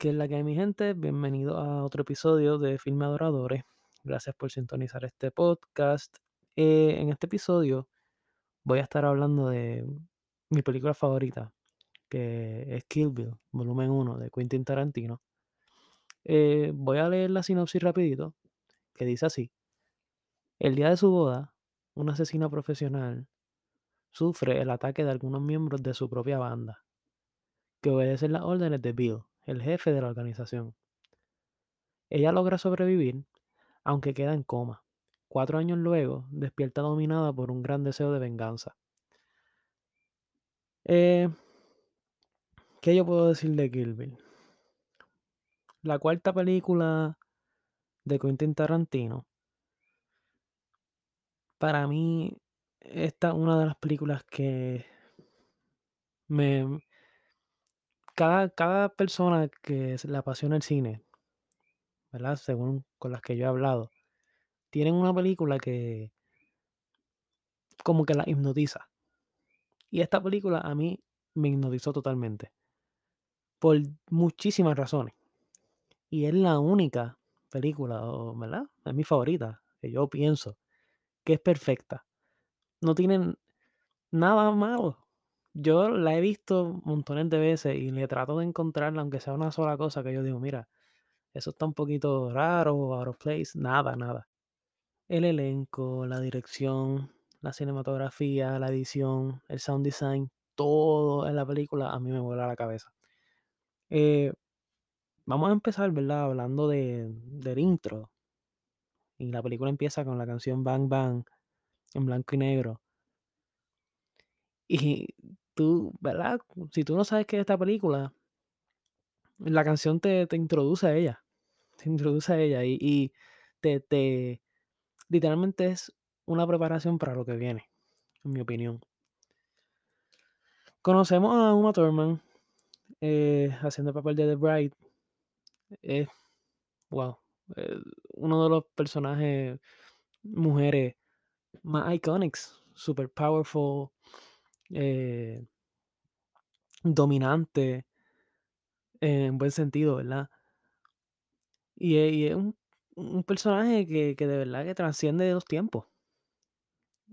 ¿Qué es la que hay, mi gente? Bienvenido a otro episodio de Filme Adoradores. Gracias por sintonizar este podcast. Eh, en este episodio voy a estar hablando de mi película favorita, que es Kill Bill, volumen 1 de Quentin Tarantino. Eh, voy a leer la sinopsis rapidito, que dice así. El día de su boda, una asesina profesional sufre el ataque de algunos miembros de su propia banda, que obedecen las órdenes de Bill, el jefe de la organización. Ella logra sobrevivir, aunque queda en coma. Cuatro años luego, despierta dominada por un gran deseo de venganza. Eh, ¿Qué yo puedo decir de Kill Bill? La cuarta película de Quentin Tarantino. Para mí, esta es una de las películas que me... Cada, cada persona que le apasiona el cine, ¿verdad? Según con las que yo he hablado, tienen una película que como que la hipnotiza. Y esta película a mí me hipnotizó totalmente. Por muchísimas razones. Y es la única película, ¿verdad? Es mi favorita, que yo pienso que es perfecta. No tienen nada malo. Yo la he visto montones de veces y le trato de encontrarla, aunque sea una sola cosa que yo digo, mira, eso está un poquito raro, out of place. Nada, nada. El elenco, la dirección, la cinematografía, la edición, el sound design, todo en la película a mí me vuela la cabeza. Eh, vamos a empezar, ¿verdad? Hablando de, del intro. Y la película empieza con la canción Bang Bang en blanco y negro. Y tú, ¿verdad? Si tú no sabes qué es esta película, la canción te, te introduce a ella. Te introduce a ella y, y te, te, literalmente es una preparación para lo que viene, en mi opinión. Conocemos a Uma Thurman eh, haciendo el papel de The Bride. Es, wow, eh, uno de los personajes mujeres más iconics, super powerful, eh, dominante, en buen sentido, ¿verdad? Y, es- un, personaje que, de verdad que trasciende los tiempos.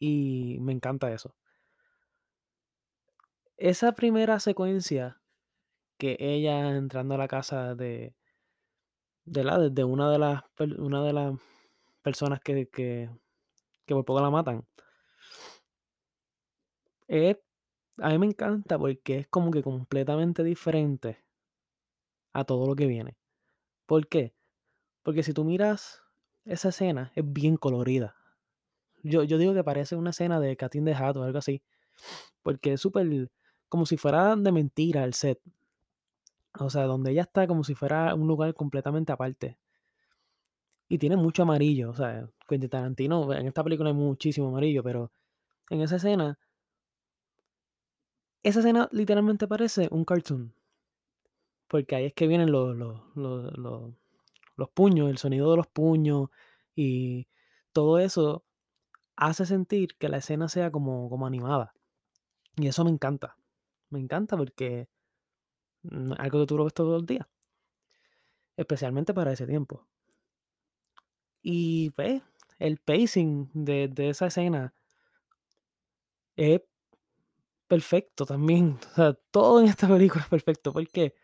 Y me encanta eso. Esa primera secuencia que ella entrando a la casa de, de la, de una de las una de las personas que, que, que por poco la matan. Es, a mí me encanta porque es como que completamente diferente a todo lo que viene. ¿Por qué? Porque si tú miras esa escena, es bien colorida. Yo, yo digo que parece una escena de Katin de Hat o algo así. Porque es súper, como si fuera de mentira el set. O sea, donde ella está como si fuera un lugar completamente aparte. Y tiene mucho amarillo. O sea, Quentin Tarantino, en esta película hay muchísimo amarillo, pero en esa escena, esa escena literalmente parece un cartoon. Porque ahí es que vienen los, los, los, los, puños, el sonido de los puños y todo eso hace sentir que la escena sea como, como animada. Y eso me encanta. Me encanta porque mm, algo que tú lo ves todos los días. Especialmente para ese tiempo. Y pues, el pacing de, de esa escena es perfecto también. O sea, todo en esta película es perfecto. ¿Por qué?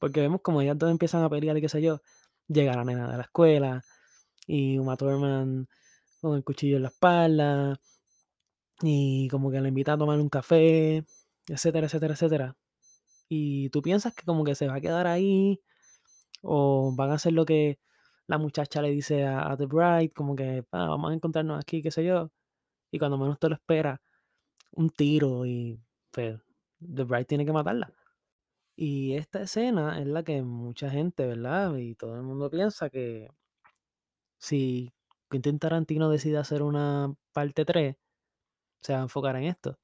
Porque vemos como ellas dos empiezan a pelear y qué sé yo. Llega la nena de la escuela y Uma Thurman con el cuchillo en la espalda y como que le invita a tomar un café, etcétera, etcétera, etcétera. Y tú piensas que como que se va a quedar ahí o van a hacer lo que la muchacha le dice a, a The Bride, como que "Ah, vamos a encontrarnos aquí, qué sé yo. Y cuando menos te lo espera, un tiro y pues, The Bride tiene que matarla. Y esta escena es la que mucha gente, ¿verdad? Y todo el mundo piensa que si Quentin Tarantino decide hacer una parte 3, se va a enfocar en esto.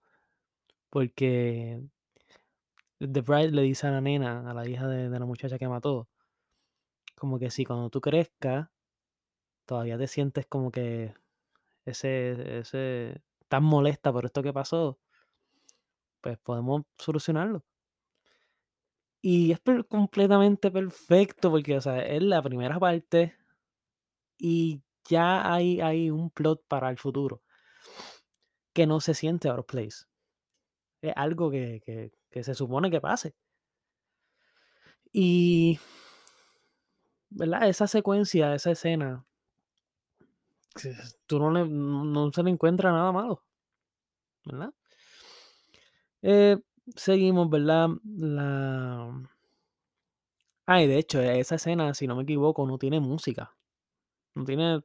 Porque The Bride le dice a la nena, a la hija de, de la muchacha que mató, como que si cuando tú crezcas, todavía te sientes como que ese, ese, tan molesta por esto que pasó, pues podemos solucionarlo. Y es completamente perfecto porque, o sea, es la primera parte y ya hay hay un plot para el futuro que no se siente out of place. Es algo que que que se supone que pase. Y ¿verdad? Esa secuencia, esa escena tú no no se le encuentra nada malo, ¿verdad? Eh, seguimos, ¿verdad? La ah, y de hecho, esa escena, si no me equivoco, no tiene música. No tiene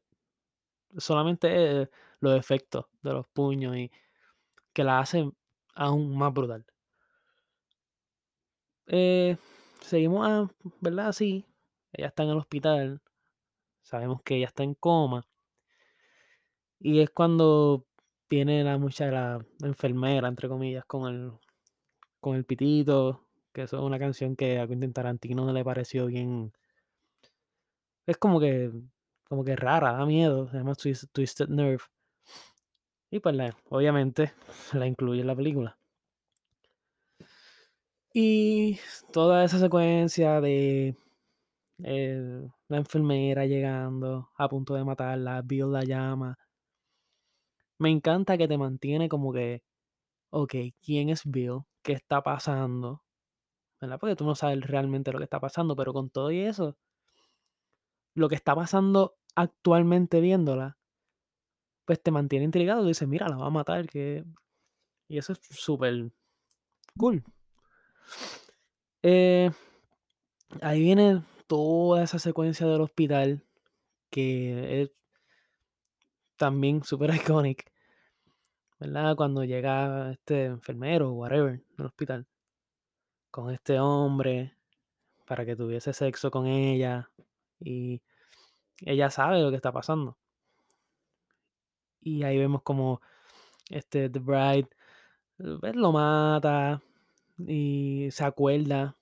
solamente, eh, los efectos de los puños y que la hacen aún más brutal. Eh, seguimos, ah, ¿verdad? Así, ella está en el hospital, sabemos que ella está en coma. Y es cuando viene la mucha la enfermera, entre comillas, con el con el pitito, que eso es una canción que a Quentin Tarantino no le pareció bien es como que como que rara, da miedo, se llama Twis Twisted Nerve. Y pues la obviamente la incluye en la película. Y toda esa secuencia de, eh, la enfermera llegando, a punto de matarla, Bill la llama. Me encanta que te mantiene como que, okey, ¿quién es Bill? ¿Qué está pasando? ¿Verdad? Porque tú no sabes realmente lo que está pasando, pero con todo y eso lo que está pasando actualmente viéndola pues te mantiene intrigado, dices: "Mira, la va a matar", que y eso es súper cool. Eh, ahí viene toda esa secuencia del hospital que es también súper iconic, ¿verdad? Cuando llega este enfermero, whatever, del hospital con este hombre para que tuviese sexo con ella, y ella sabe lo que está pasando. Y ahí vemos como, este, The Bride, pues, lo mata y se acuerda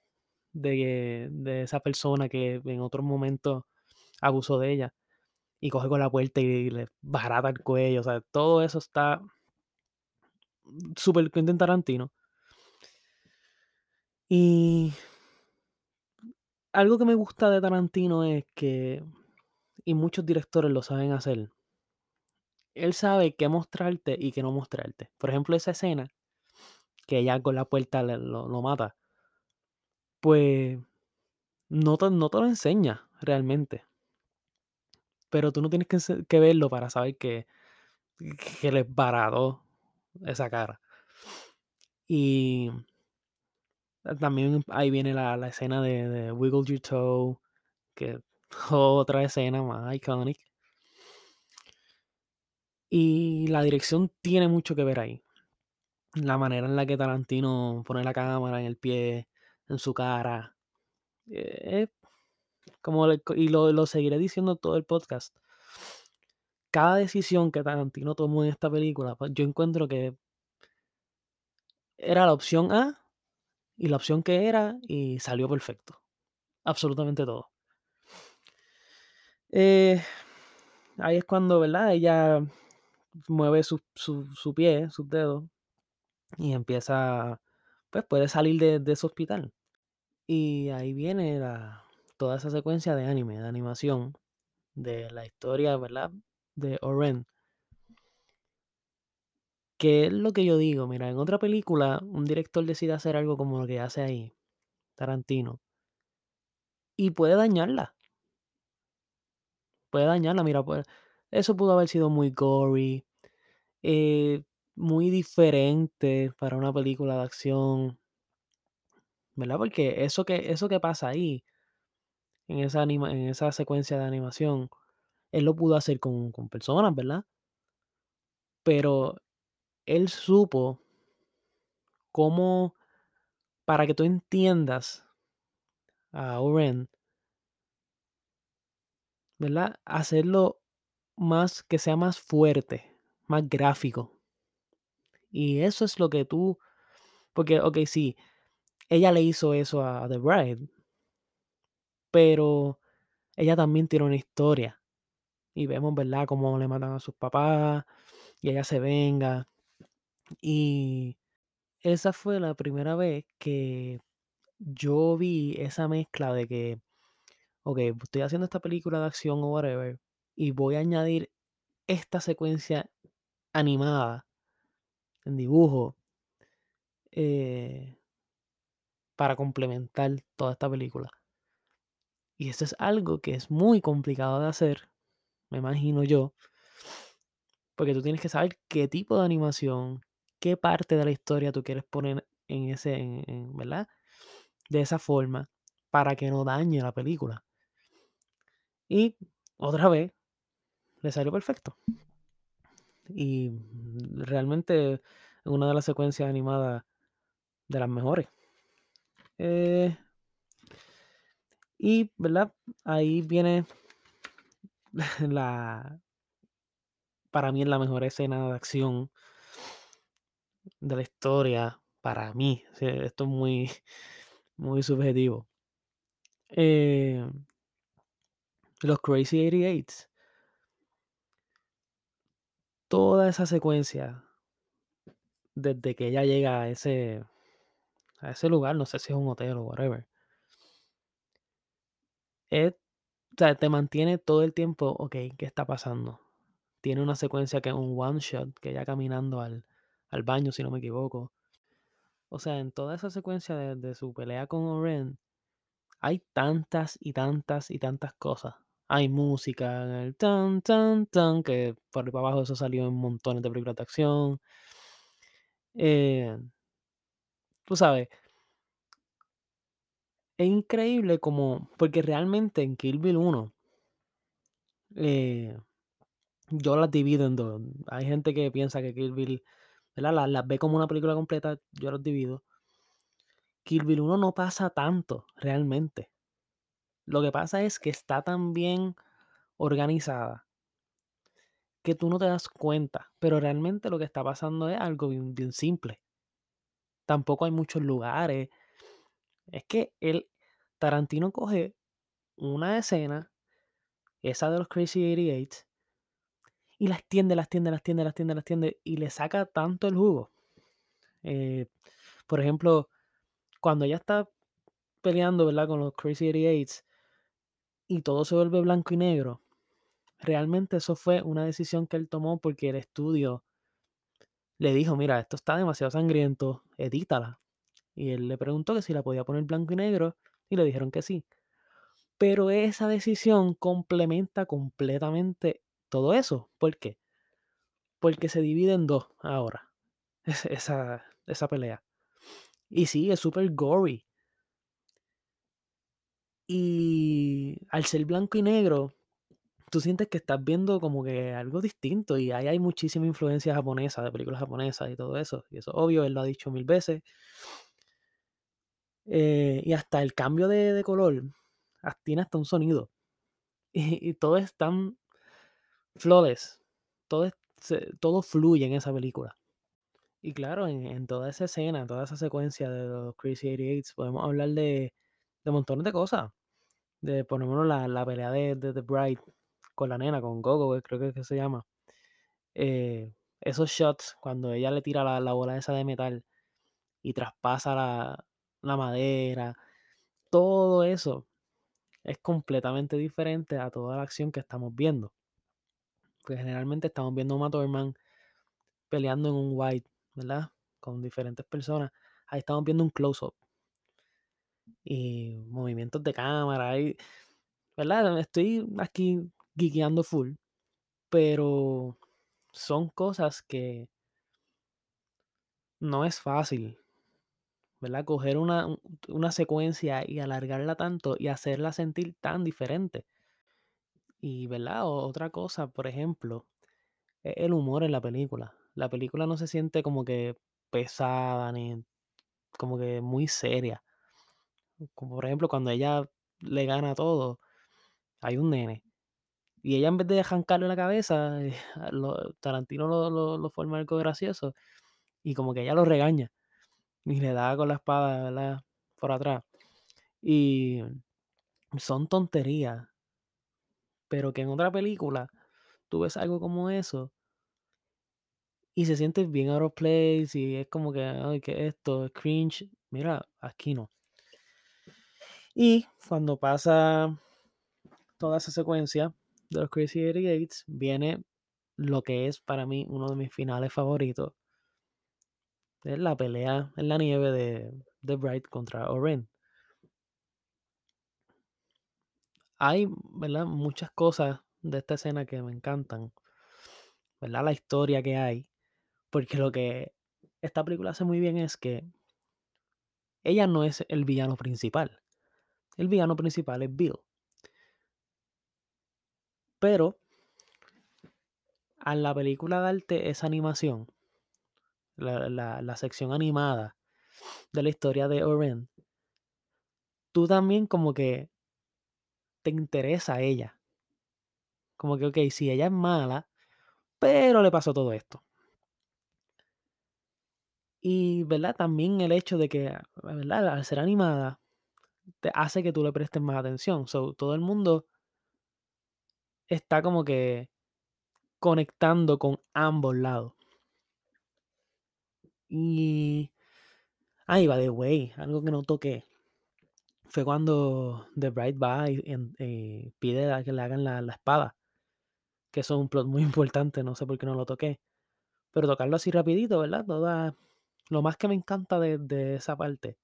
de de esa persona que en otro momento abusó de ella, y coge con la puerta y le barata el cuello, o sea, todo eso está súper Quentin Tarantino. Y algo que me gusta de Tarantino es que y muchos directores lo saben hacer él sabe qué mostrarte y qué no mostrarte. Por ejemplo, esa escena que ella con la puerta lo lo mata pues, no te no te lo enseña realmente. Pero tú no tienes que verlo para saber que que le desbarató esa cara. Y también ahí viene la la escena de Wiggle Your Toe, que otra escena más iconic. Y la dirección tiene mucho que ver ahí. La manera en la que Tarantino pone la cámara en el pie, en su cara, eh, como y lo lo seguiré diciendo todo el podcast. Cada decisión que Tarantino tomó en esta película, pues, yo encuentro que era la opción A, y la opción que era, y salió perfecto. Absolutamente todo. Eh, ahí es cuando, ¿verdad? Ella mueve su su su pie, sus dedos, y empieza, pues, puede salir de de ese hospital. Y ahí viene la toda esa secuencia de anime, de animación, de la historia, ¿verdad? De O-Ren. ¿Qué es lo que yo digo? Mira, en otra película, un director decide hacer algo como lo que hace ahí, Tarantino y puede dañarla. Puede dañarla, mira, pues, eso pudo haber sido muy gory, eh, muy diferente para una película de acción. ¿Verdad? Porque eso que eso que pasa ahí en esa anima en esa secuencia de animación, él lo pudo hacer con con personas, ¿verdad? Pero él supo cómo para que tú entiendas a O-Ren ¿verdad? Hacerlo más que sea más fuerte, más gráfico. Y eso es lo que tú porque, okey, sí, ella le hizo eso a The Bride pero ella también tiene una historia. Y vemos, ¿verdad? Cómo le matan a sus papás, y ella se venga. Y esa fue la primera vez que yo vi esa mezcla de que, okey, estoy haciendo esta película de acción o whatever, y voy a añadir esta secuencia animada en dibujo, eh, para complementar toda esta película. Y eso es algo que es muy complicado de hacer, me imagino yo, porque tú tienes que saber qué tipo de animación, qué parte de la historia tú quieres poner en ese en ¿verdad? De esa forma, para que no dañe la película. Y otra vez, le salió perfecto. Y realmente una de las secuencias animadas de las mejores. Eh, y, ¿verdad? Ahí viene la para mí es la mejor escena de acción de la historia, para mí. Esto es muy, muy subjetivo. Eh, los Crazy 88. Toda esa secuencia, desde que ella llega a ese, a ese lugar, no sé si es un hotel o whatever, o sea, te mantiene todo el tiempo, ok, ¿qué está pasando? Tiene una secuencia que es un one shot, que ella caminando al, al baño, si no me equivoco. O sea, en toda esa secuencia de, su pelea con Oren, hay tantas y tantas y tantas cosas. Hay música, el tan, tan, tan, que por ahí para abajo eso salió en montones de películas de acción. Eh, tú sabes, es increíble como, porque realmente en Kill Bill 1, eh, yo las divido en dos. Hay gente que piensa que Kill Bill. Las, ve como una película completa, yo las divido. Kill Bill 1 no pasa tanto, realmente. Lo que pasa es que está tan bien organizada que tú no te das cuenta, pero realmente lo que está pasando es algo bien simple. Tampoco hay muchos lugares. Es que el Tarantino coge una escena, esa de los Crazy 88, y la extiende, la extiende, la extiende, la extiende, la extiende, y le saca tanto el jugo. Eh, por ejemplo, cuando ella está peleando. Con los Crazy 88 y todo se vuelve blanco y negro, realmente eso fue una decisión que él tomó porque el estudio le dijo, mira, esto está demasiado sangriento, edítala. Y él le preguntó que si la podía poner blanco y negro y le dijeron que sí. Pero esa decisión complementa completamente todo eso. ¿Por qué? Porque se divide en dos ahora, esa, esa pelea. Y sí, es súper gory. Y al ser blanco y negro, tú sientes que estás viendo como que algo distinto y ahí hay muchísima influencia japonesa, de películas japonesas y todo eso. Y eso obvio, él lo ha dicho mil veces. Eh, y hasta el cambio de, de color tiene hasta un sonido. Y, todo es tan flawless. Todo, todo fluye en esa película. Y claro, en, en toda esa escena, en toda esa secuencia de los Crazy 88, podemos hablar de, de montones de cosas. De por lo la, la pelea de, de The Bride con la nena, con Gogo, creo que, es que se llama. Eh, esos shots, cuando ella le tira la, la bola esa de metal y traspasa la, la madera, todo eso es completamente diferente a toda la acción que estamos viendo. Porque generalmente estamos viendo a Uma Thurman peleando en un white, ¿verdad? Con diferentes personas. Ahí estamos viendo un close-up. Y movimientos de cámara. Y, ¿Verdad? Estoy aquí geekeando full. Pero son cosas que no es fácil, ¿verdad? Coger una, un- una secuencia y alargarla tanto y hacerla sentir tan diferente. Y, ¿verdad? O- otra cosa, por ejemplo, es el humor en la película. La película no se siente como que pesada ni como que muy seria. Como por ejemplo, cuando ella le gana todo, hay un nene. Y ella en vez de arrancarle la cabeza, lo- Tarantino lo, lo, lo forma algo gracioso. Y como que ella lo regaña. Y le da con la espada, ¿verdad? Por atrás. Y son tonterías. Pero que en otra película tú ves algo como eso y se siente bien out of place y es como que, ay, ¿qué es esto? Es cringe. Mira, aquí no. Y cuando pasa toda esa secuencia de los Crazy Eighty Gates, viene lo que es para mí uno de mis finales favoritos. Es la pelea en la nieve de, de Bright contra Oren. Hay, ¿verdad? Muchas cosas de esta escena que me encantan. ¿Verdad? La historia que hay. Porque lo que esta película hace muy bien es que ella no es el villano principal. El villano principal es Bill. Pero a la película darte esa animación, la, la, sección animada de la historia de Oren, tú también como que te interesa ella. Como que, ok, sí, ella es mala, pero le pasó todo esto. Y, ¿verdad? También el hecho de que, ¿verdad? Al ser animada, te hace que tú le prestes más atención. So, todo el mundo está como que conectando con ambos lados. Y. Ahí va de way, algo que no toqué. Fue cuando The Bright va y, y pide a que le hagan la, la, espada. Que eso es un plot muy importante, no sé por qué no lo toqué. Pero tocarlo así rapidito, ¿verdad? Toda. Lo más que me encanta de, de esa parte.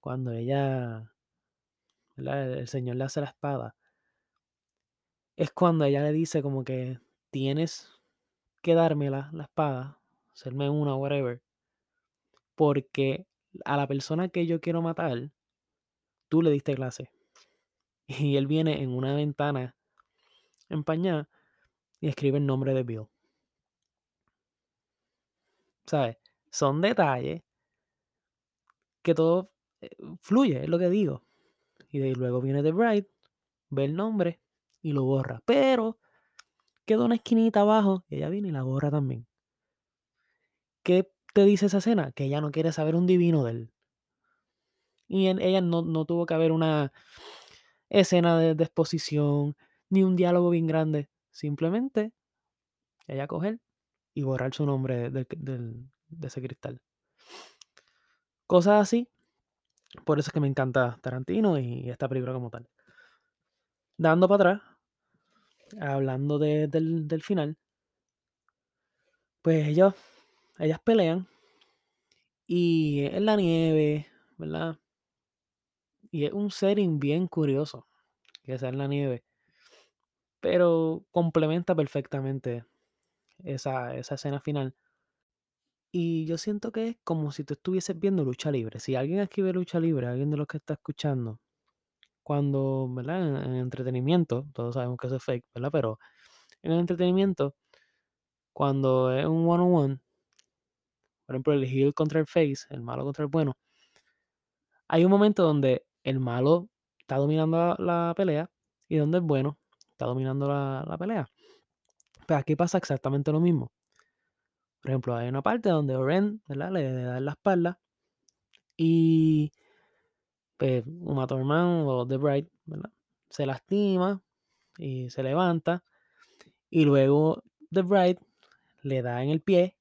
Cuando ella. ¿verdad? El señor le hace la espada. Es cuando ella le dice como que tienes que darme la, espada, hacerme una, whatever, porque a la persona que yo quiero matar, tú le diste clase. Y él viene en una ventana empañada y escribe el nombre de Bill. ¿Sabes? Son detalles que todo eh, fluye, es lo que digo. Y de ahí luego viene The Bright, ve el nombre y lo borra. Pero queda una esquinita abajo y ella viene y la borra también. ¿Qué te dice esa escena? Que ella no quiere saber un divino de él. Y en ella no, no tuvo que haber una escena de, exposición, ni un diálogo bien grande. Simplemente ella coger y borrar su nombre de, de, de ese cristal. Cosas así. Por eso es que me encanta Tarantino y esta película como tal. Dando para atrás, hablando de, del, del final, pues ellos, ellas pelean y en la nieve, ¿verdad? Y es un setting bien curioso que sea en la nieve. Pero complementa perfectamente esa, esa escena final. Y yo siento que es como si tú estuvieses viendo lucha libre. Si alguien escribe lucha libre, alguien de los que está escuchando, cuando, ¿verdad? En, en, entretenimiento, todos sabemos que eso es fake, ¿verdad? Pero en el entretenimiento, cuando es un one-on-one, por ejemplo, el heel contra el face, el malo contra el bueno, hay un momento donde el malo está dominando la, pelea y donde el bueno está dominando la, pelea. Pero aquí pasa exactamente lo mismo. Por ejemplo, hay una parte donde Oren le da en la espalda y pues, Uma o The Bright se lastima y se levanta y luego The Bright le da en el pie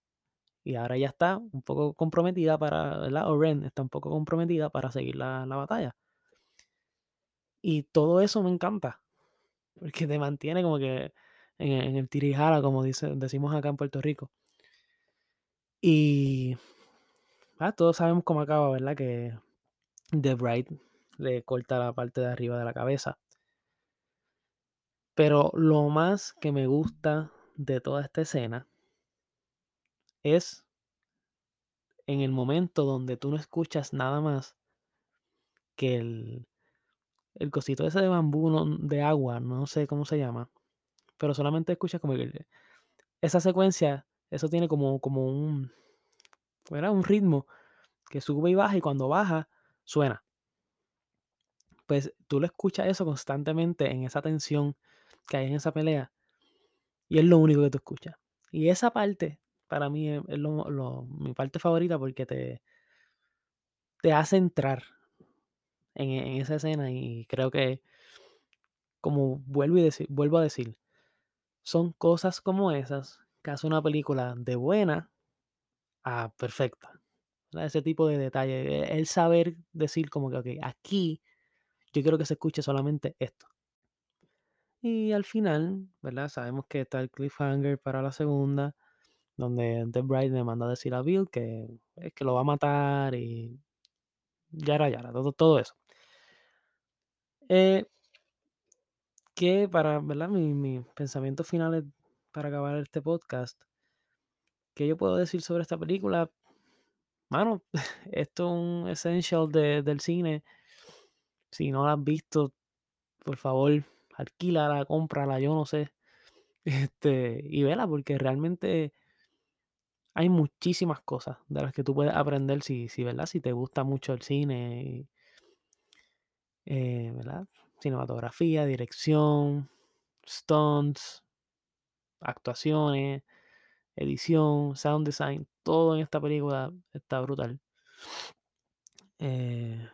y ahora ya está un poco comprometida para, ¿verdad? Oren está un poco comprometida para seguir la, la batalla. Y todo eso me encanta, porque te mantiene como que en, en el tirijala, como dice, decimos acá en Puerto Rico. Y ah, todos sabemos cómo acaba, ¿verdad? Que The Bright le corta la parte de arriba de la cabeza. Pero lo más que me gusta de toda esta escena es en el momento donde tú no escuchas nada más que el, el cosito ese de bambú de agua, no sé cómo se llama, pero solamente escuchas como esa secuencia, eso tiene como, como un, ¿verdad? un ritmo que sube y baja y cuando baja suena. Pues tú lo escuchas eso constantemente en esa tensión que hay en esa pelea y es lo único que tú escuchas. Y esa parte para mí es, lo, mi parte favorita porque te, te hace entrar en, en, esa escena y creo que, como vuelvo, y vuelvo a decir, son cosas como esas que hace una película de buena a perfecta. Ese tipo de detalle, el saber decir como que, aquí Yo quiero que se escuche solamente esto. Y al final, ¿verdad? Sabemos que está el cliffhanger para la segunda, donde The Bride le manda a decir a Bill que, es que lo va a matar y yara yara, todo, todo eso. Eh, que para, ¿verdad? Mis mi pensamientos finales para acabar este podcast, ¿qué yo puedo decir sobre esta película? Mano, esto es un essential de, del cine. Si no la has visto, por favor, alquílala, cómprala, yo no sé. Este, y vela, porque realmente hay muchísimas cosas de las que tú puedes aprender si, si ¿verdad? Si te gusta mucho el cine, eh, ¿verdad? Cinematografía, dirección, stunts, actuaciones, edición, sound design, todo en esta película está brutal. Eh,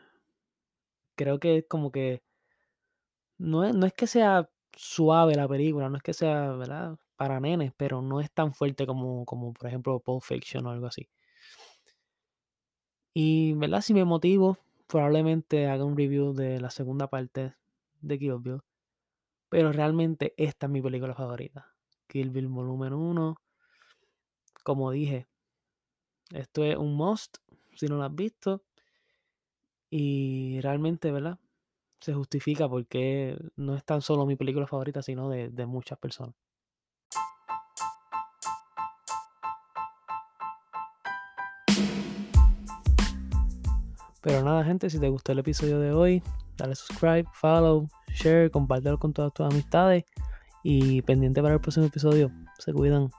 creo que es como que no es, no es que sea suave la película, no es que sea, ¿verdad? Para nenes, pero no es tan fuerte como, como por ejemplo Pulp Fiction o algo así. Y, ¿verdad? Si me motivo, probablemente haga un review de la segunda parte de Kill Bill. Pero realmente esta es mi película favorita. Kill Bill Volumen 1. Como dije, esto es un must si no lo has visto. Y realmente, ¿verdad? Se justifica porque no es tan solo mi película favorita, sino de, de muchas personas. Pero nada, gente, si te gustó el episodio de hoy, dale subscribe, follow, share, compártelo con todas tus amistades y pendiente para el próximo episodio. Se cuidan.